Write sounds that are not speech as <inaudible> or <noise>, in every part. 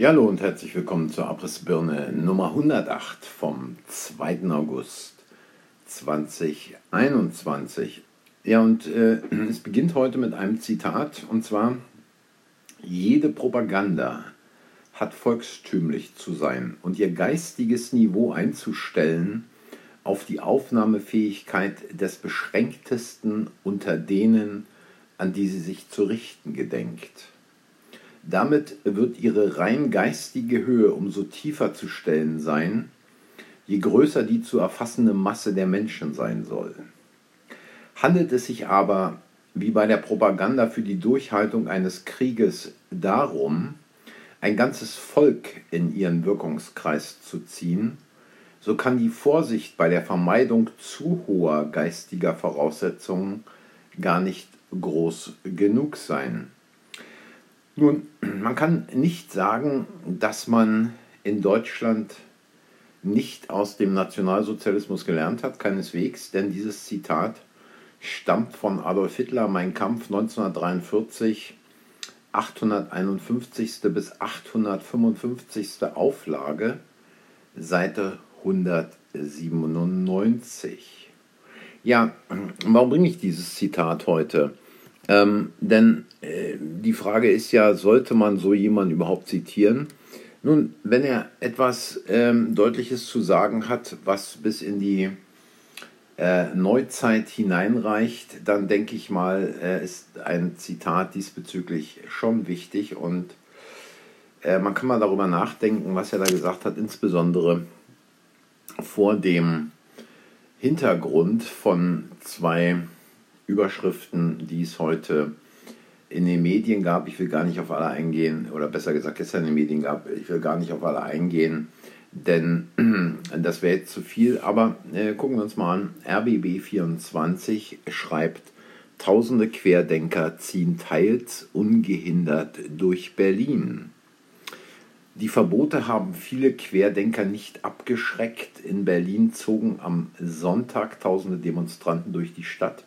Ja, hallo und herzlich willkommen zur Abrissbirne Nummer 108 vom 2. August 2021. Ja, und äh, es beginnt heute mit einem Zitat und zwar: Jede Propaganda hat volkstümlich zu sein und ihr geistiges Niveau einzustellen auf die Aufnahmefähigkeit des Beschränktesten unter denen, an die sie sich zu richten gedenkt. Damit wird ihre rein geistige Höhe umso tiefer zu stellen sein, je größer die zu erfassende Masse der Menschen sein soll. Handelt es sich aber, wie bei der Propaganda für die Durchhaltung eines Krieges, darum, ein ganzes Volk in ihren Wirkungskreis zu ziehen, so kann die Vorsicht bei der Vermeidung zu hoher geistiger Voraussetzungen gar nicht groß genug sein. Nun, man kann nicht sagen, dass man in Deutschland nicht aus dem Nationalsozialismus gelernt hat, keineswegs, denn dieses Zitat stammt von Adolf Hitler, Mein Kampf 1943, 851. bis 855. Auflage, Seite 197. Ja, warum bringe ich dieses Zitat heute? Ähm, denn äh, die Frage ist ja, sollte man so jemanden überhaupt zitieren? Nun, wenn er etwas ähm, Deutliches zu sagen hat, was bis in die äh, Neuzeit hineinreicht, dann denke ich mal, äh, ist ein Zitat diesbezüglich schon wichtig und äh, man kann mal darüber nachdenken, was er da gesagt hat, insbesondere vor dem Hintergrund von zwei Überschriften, die es heute in den Medien gab. Ich will gar nicht auf alle eingehen, oder besser gesagt gestern in den Medien gab. Ich will gar nicht auf alle eingehen, denn <clears throat> das wäre jetzt zu viel. Aber äh, gucken wir uns mal an. RBB24 schreibt, Tausende Querdenker ziehen teils ungehindert durch Berlin. Die Verbote haben viele Querdenker nicht abgeschreckt. In Berlin zogen am Sonntag tausende Demonstranten durch die Stadt.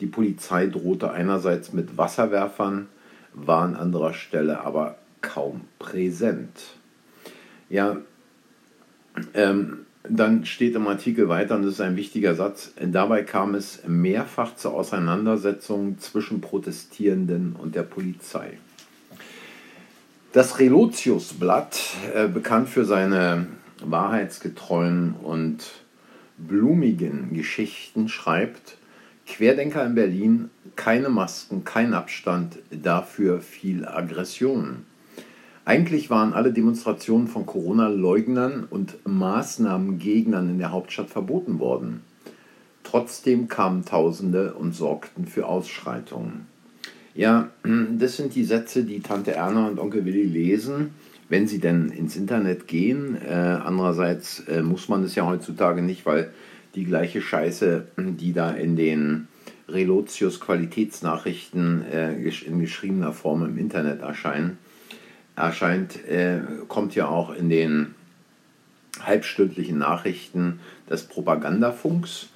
Die Polizei drohte einerseits mit Wasserwerfern, war an anderer Stelle aber kaum präsent. Ja, ähm, dann steht im Artikel weiter, und das ist ein wichtiger Satz, dabei kam es mehrfach zur Auseinandersetzung zwischen Protestierenden und der Polizei. Das Relotius-Blatt, äh, bekannt für seine wahrheitsgetreuen und blumigen Geschichten, schreibt, Querdenker in Berlin, keine Masken, kein Abstand, dafür viel Aggression. Eigentlich waren alle Demonstrationen von Corona-Leugnern und Maßnahmengegnern in der Hauptstadt verboten worden. Trotzdem kamen Tausende und sorgten für Ausschreitungen. Ja, <clears throat> das sind die Sätze, die Tante Erna und Onkel Willi lesen, wenn sie denn ins Internet gehen. Äh, andererseits äh, muss man es ja heutzutage nicht, weil die gleiche Scheiße, die da in den Relotius Qualitätsnachrichten äh, in geschriebener Form im Internet erscheinen, erscheint, äh, kommt ja auch in den halbstündlichen Nachrichten des Propagandafunks.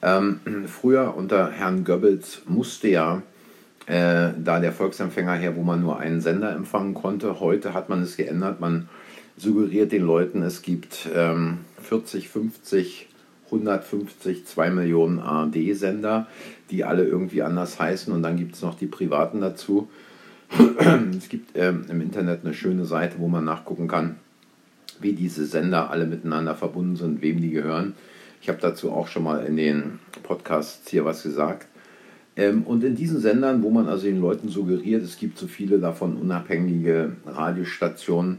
Ähm, früher unter Herrn Goebbels musste ja äh, da der Volksempfänger her, wo man nur einen Sender empfangen konnte. Heute hat man es geändert. Man suggeriert den Leuten, es gibt ähm, 40, 50 150, 2 Millionen ARD-Sender, die alle irgendwie anders heißen und dann gibt es noch die privaten dazu. es gibt ähm, im Internet eine schöne Seite, wo man nachgucken kann, wie diese Sender alle miteinander verbunden sind, wem die gehören. Ich habe dazu auch schon mal in den Podcasts hier was gesagt. Ähm, und in diesen Sendern, wo man also den Leuten suggeriert, es gibt so viele davon unabhängige Radiostationen,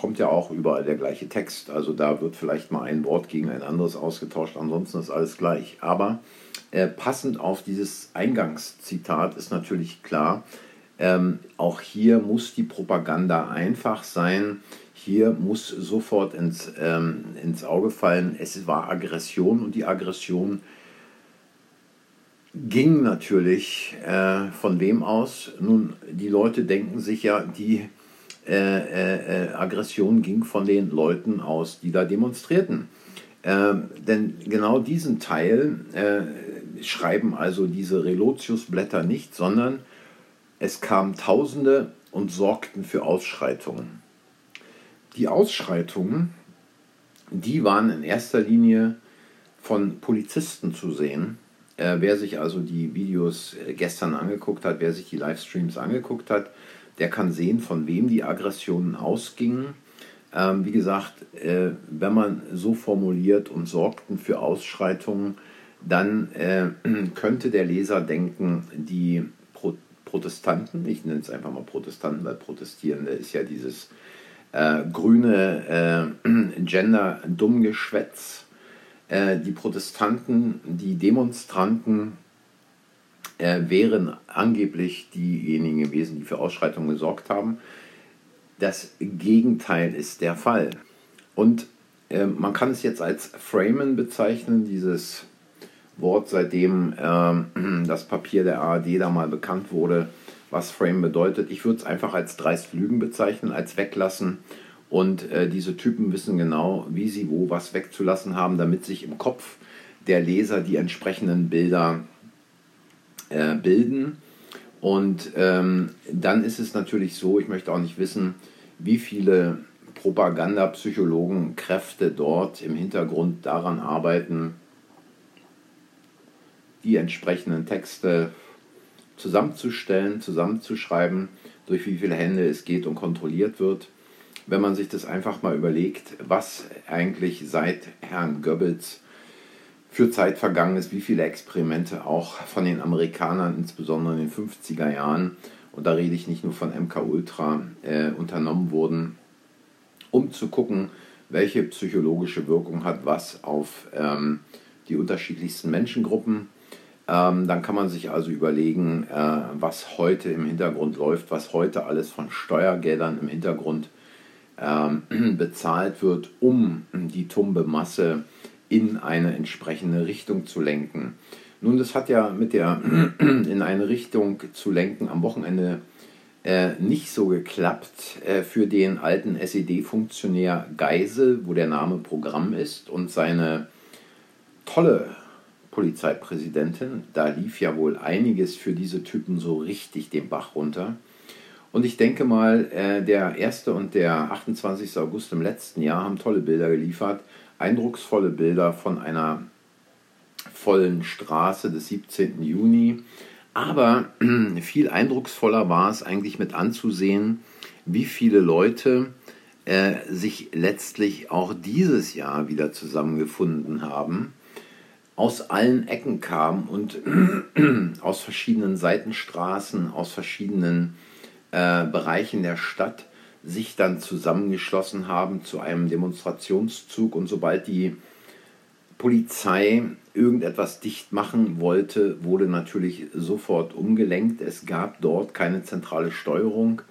kommt ja auch überall der gleiche Text. Also da wird vielleicht mal ein Wort gegen ein anderes ausgetauscht, ansonsten ist alles gleich. Aber äh, passend auf dieses Eingangszitat ist natürlich klar, ähm, auch hier muss die Propaganda einfach sein. Hier muss sofort ins, ähm, ins Auge fallen, es war Aggression und die Aggression ging natürlich äh, von wem aus? Nun, die Leute denken sich ja, die äh, äh, äh, Aggression ging von den Leuten aus, die da demonstrierten. Ähm, denn genau diesen Teil äh, schreiben also diese Relotius-Blätter nicht, sondern es kamen Tausende und sorgten für Ausschreitungen. Die Ausschreitungen, die waren in erster Linie von Polizisten zu sehen. Äh, wer sich also die Videos äh, gestern angeguckt hat, wer sich die Livestreams angeguckt hat, der kann sehen, von wem die Aggressionen ausgingen. Ähm, wie gesagt, äh, wenn man so formuliert und sorgten für Ausschreitungen, dann äh, <clears throat> könnte der Leser denken, die Pro Protestanten, ich nenne es einfach mal Protestanten, weil Protestierende ist ja dieses äh, grüne äh, <clears throat> Gender-Dummgeschwätz, äh, die Protestanten, die Demonstranten äh, wären angeblich diejenigen gewesen, die für Ausschreitungen gesorgt haben. Das Gegenteil ist der Fall. Und äh, man kann es jetzt als Framen bezeichnen, dieses Wort, seitdem äh, <clears throat> das Papier der ARD da mal bekannt wurde, was Frame bedeutet. Ich würde es einfach als dreist Lügen bezeichnen, als weglassen. Und äh, diese Typen wissen genau, wie sie wo was wegzulassen haben, damit sich im Kopf der Leser die entsprechenden Bilder äh, bilden. Und ähm, dann ist es natürlich so, ich möchte auch nicht wissen, wie viele Propagandapsychologen, Kräfte dort im Hintergrund daran arbeiten, die entsprechenden Texte zusammenzustellen, zusammenzuschreiben, durch wie viele Hände es geht und kontrolliert wird. Wenn man sich das einfach mal überlegt, was eigentlich seit Herrn Goebbels für Zeit vergangen ist, wie viele Experimente auch von den Amerikanern, insbesondere in den 50er Jahren, und da rede ich nicht nur von MK Ultra, äh, unternommen wurden, um zu gucken, welche psychologische Wirkung hat was auf ähm, die unterschiedlichsten Menschengruppen. Ähm, dann kann man sich also überlegen, äh, was heute im Hintergrund läuft, was heute alles von Steuergeldern im Hintergrund ähm, <clears throat> bezahlt wird, um die tumbe Masse in eine entsprechende Richtung zu lenken. Nun, das hat ja mit der <clears throat> in eine Richtung zu lenken am Wochenende äh, nicht so geklappt äh, für den alten SED-Funktionär Geisel, wo der Name Programm ist, und seine tolle Polizeipräsidentin. Da lief ja wohl einiges für diese Typen so richtig den Bach runter. Und ich denke mal, äh, der 1. und der 28. August im letzten Jahr haben tolle Bilder geliefert, eindrucksvolle Bilder von einer vollen Straße des 17. Juni. Aber <clears throat> viel eindrucksvoller war es eigentlich mit anzusehen, wie viele Leute äh, sich letztlich auch dieses Jahr wieder zusammengefunden haben, aus allen Ecken kamen und <clears throat> aus verschiedenen Seitenstraßen, aus verschiedenen äh, Bereichen der Stadt sich dann zusammengeschlossen haben zu einem Demonstrationszug und sobald die Polizei irgendetwas dicht machen wollte, wurde natürlich sofort umgelenkt. Es gab dort keine zentrale Steuerung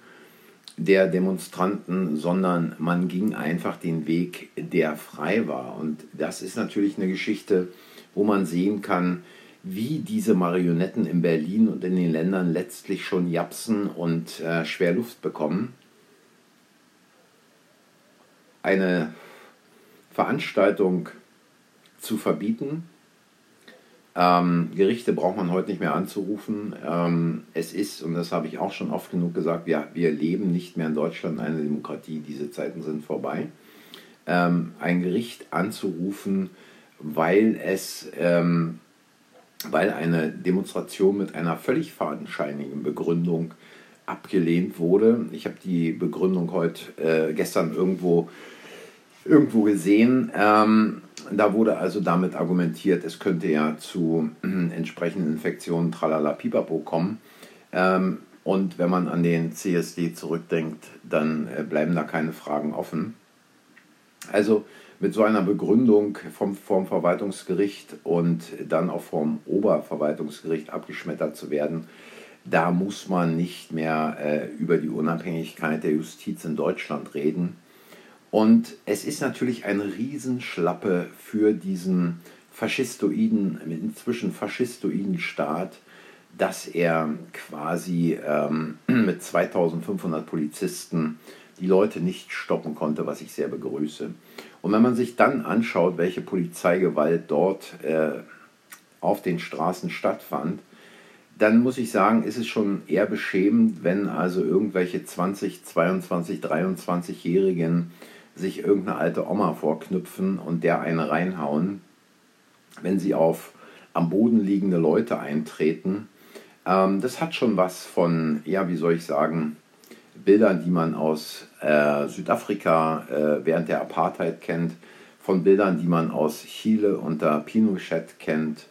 der Demonstranten, sondern man ging einfach den Weg, der frei war. Und das ist natürlich eine Geschichte, wo man sehen kann, wie diese Marionetten in Berlin und in den Ländern letztlich schon japsen und äh, schwer Luft bekommen. Eine Veranstaltung zu verbieten. Ähm, Gerichte braucht man heute nicht mehr anzurufen. Ähm, es ist, und das habe ich auch schon oft genug gesagt, wir, wir leben nicht mehr in Deutschland in einer Demokratie, diese Zeiten sind vorbei. Ähm, ein Gericht anzurufen, weil es, ähm, weil eine Demonstration mit einer völlig fadenscheinigen Begründung abgelehnt wurde. Ich habe die Begründung heute, äh, gestern irgendwo, irgendwo gesehen. Ähm, da wurde also damit argumentiert, es könnte ja zu äh, entsprechenden Infektionen tralala pipapo kommen. Ähm, und wenn man an den CSD zurückdenkt, dann äh, bleiben da keine Fragen offen. Also mit so einer Begründung vom, vom Verwaltungsgericht und dann auch vom Oberverwaltungsgericht abgeschmettert zu werden, da muss man nicht mehr äh, über die Unabhängigkeit der Justiz in Deutschland reden. Und es ist natürlich eine Riesenschlappe für diesen faschistoiden, inzwischen faschistoiden Staat, dass er quasi ähm, <clears throat> mit 2500 Polizisten die Leute nicht stoppen konnte, was ich sehr begrüße. Und wenn man sich dann anschaut, welche Polizeigewalt dort äh, auf den Straßen stattfand, dann muss ich sagen, ist es schon eher beschämend, wenn also irgendwelche 20, 22, 23-Jährigen sich irgendeine alte Oma vorknüpfen und der eine reinhauen, wenn sie auf am Boden liegende Leute eintreten. Ähm, das hat schon was von, ja, wie soll ich sagen, Bildern, die man aus äh, Südafrika äh, während der Apartheid kennt, von Bildern, die man aus Chile unter Pinochet kennt.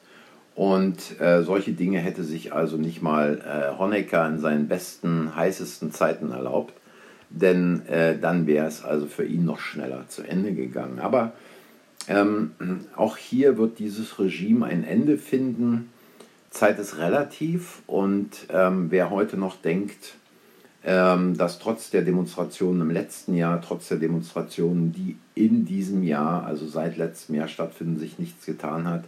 Und äh, solche Dinge hätte sich also nicht mal äh, Honecker in seinen besten, heißesten Zeiten erlaubt, denn äh, dann wäre es also für ihn noch schneller zu Ende gegangen. Aber ähm, auch hier wird dieses Regime ein Ende finden. Zeit ist relativ und ähm, wer heute noch denkt, ähm, dass trotz der Demonstrationen im letzten Jahr, trotz der Demonstrationen, die in diesem Jahr, also seit letztem Jahr stattfinden, sich nichts getan hat,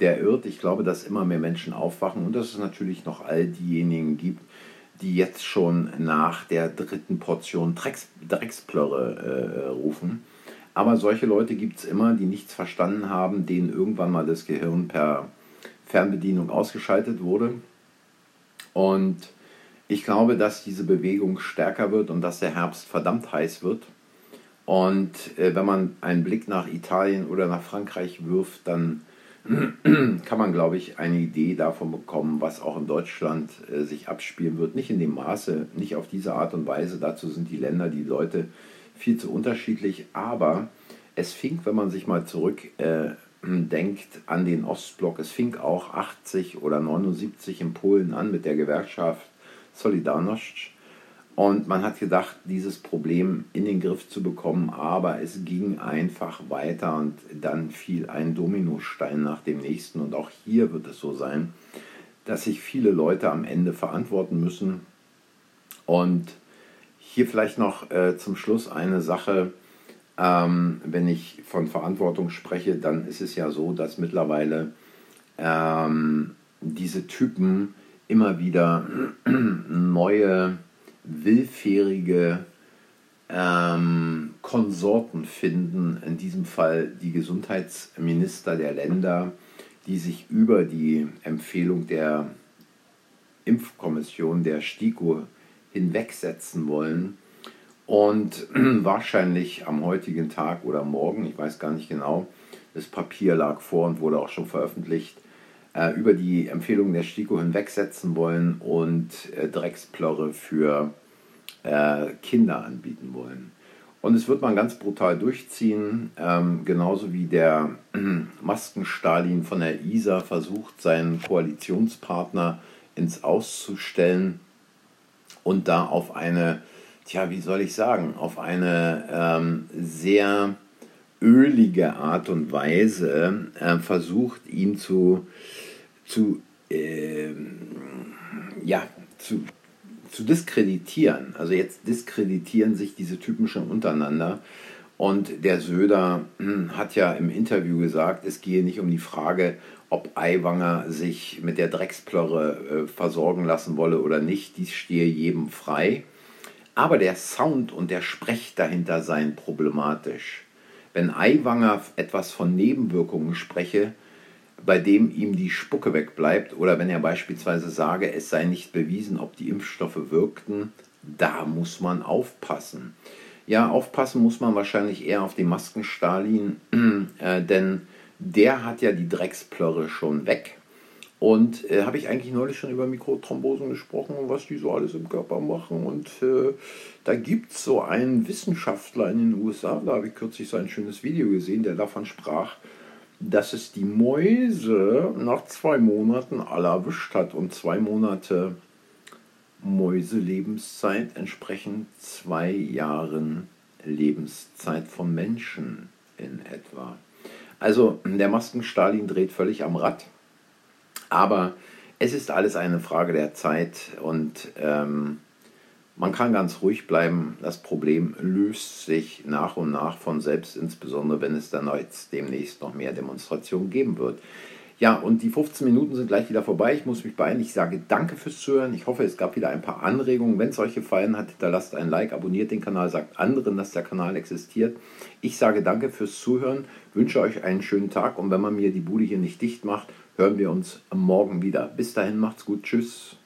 der irrt. Ich glaube, dass immer mehr Menschen aufwachen und dass es natürlich noch all diejenigen gibt, die jetzt schon nach der dritten Portion Drecks, Drecksplörre äh, rufen. Aber solche Leute gibt es immer, die nichts verstanden haben, denen irgendwann mal das Gehirn per Fernbedienung ausgeschaltet wurde. Und ich glaube, dass diese Bewegung stärker wird und dass der Herbst verdammt heiß wird. Und äh, wenn man einen Blick nach Italien oder nach Frankreich wirft, dann <clears throat> kann man, glaube ich, eine Idee davon bekommen, was auch in Deutschland äh, sich abspielen wird. Nicht in dem Maße, nicht auf diese Art und Weise. Dazu sind die Länder, die Leute viel zu unterschiedlich. Aber es fing, wenn man sich mal zurückdenkt äh, <clears throat> an den Ostblock, es fing auch 80 oder 79 in Polen an mit der Gewerkschaft Solidarność. Und man hat gedacht, dieses Problem in den Griff zu bekommen, aber es ging einfach weiter und dann fiel ein Dominostein nach dem nächsten. Und auch hier wird es so sein, dass sich viele Leute am Ende verantworten müssen. Und hier vielleicht noch äh, zum Schluss eine Sache. Ähm, wenn ich von Verantwortung spreche, dann ist es ja so, dass mittlerweile ähm, diese Typen immer wieder <clears throat> neue willfährige ähm, Konsorten finden, in diesem Fall die Gesundheitsminister der Länder, die sich über die Empfehlung der Impfkommission der STIKO hinwegsetzen wollen und <clears throat> wahrscheinlich am heutigen Tag oder morgen, ich weiß gar nicht genau, das Papier lag vor und wurde auch schon veröffentlicht, äh, über die Empfehlungen der STIKO hinwegsetzen wollen und äh, Drecksplörre für äh, Kinder anbieten wollen. Und es wird man ganz brutal durchziehen, ähm, genauso wie der äh, <clears throat> Maskenstalin von der ISA versucht, seinen Koalitionspartner ins Auszustellen und da auf eine, tja, wie soll ich sagen, auf eine ähm, sehr ölige Art und Weise äh, versucht, ihn zu zu, äh, ja, zu, zu diskreditieren. Also jetzt diskreditieren sich diese Typen schon untereinander. Und der Söder hm, hat ja im Interview gesagt, es gehe nicht um die Frage, ob Aiwanger sich mit der Drecksplörre äh, versorgen lassen wolle oder nicht. Dies stehe jedem frei. Aber der Sound und der Sprech dahinter seien problematisch. Wenn Aiwanger etwas von Nebenwirkungen spreche, bei dem ihm die Spucke wegbleibt oder wenn er beispielsweise sage, es sei nicht bewiesen, ob die Impfstoffe wirkten, da muss man aufpassen. Ja, aufpassen muss man wahrscheinlich eher auf den Maskenstalin, <clears throat> äh, denn der hat ja die Drecksplörre schon weg. Und äh, habe ich eigentlich neulich schon über Mikrothrombosen gesprochen und was die so alles im Körper machen. Und äh, da gibt es so einen Wissenschaftler in den USA, da habe ich kürzlich so ein schönes Video gesehen, der davon sprach, dass es die Mäuse nach zwei Monaten alle erwischt hat und zwei Monate Mäuselebenszeit entsprechen zwei Jahren Lebenszeit von Menschen in etwa. Also der Maskenstalin dreht völlig am Rad, aber es ist alles eine Frage der Zeit und ähm, man kann ganz ruhig bleiben. Das Problem löst sich nach und nach von selbst, insbesondere wenn es dann jetzt demnächst noch mehr Demonstrationen geben wird. Ja, und die 15 Minuten sind gleich wieder vorbei. Ich muss mich beeilen. Ich sage danke fürs Zuhören. Ich hoffe, es gab wieder ein paar Anregungen. Wenn es euch gefallen hat, hinterlasst ein Like, abonniert den Kanal, sagt anderen, dass der Kanal existiert. Ich sage danke fürs Zuhören, wünsche euch einen schönen Tag und wenn man mir die Bude hier nicht dicht macht, hören wir uns morgen wieder. Bis dahin, macht's gut. Tschüss.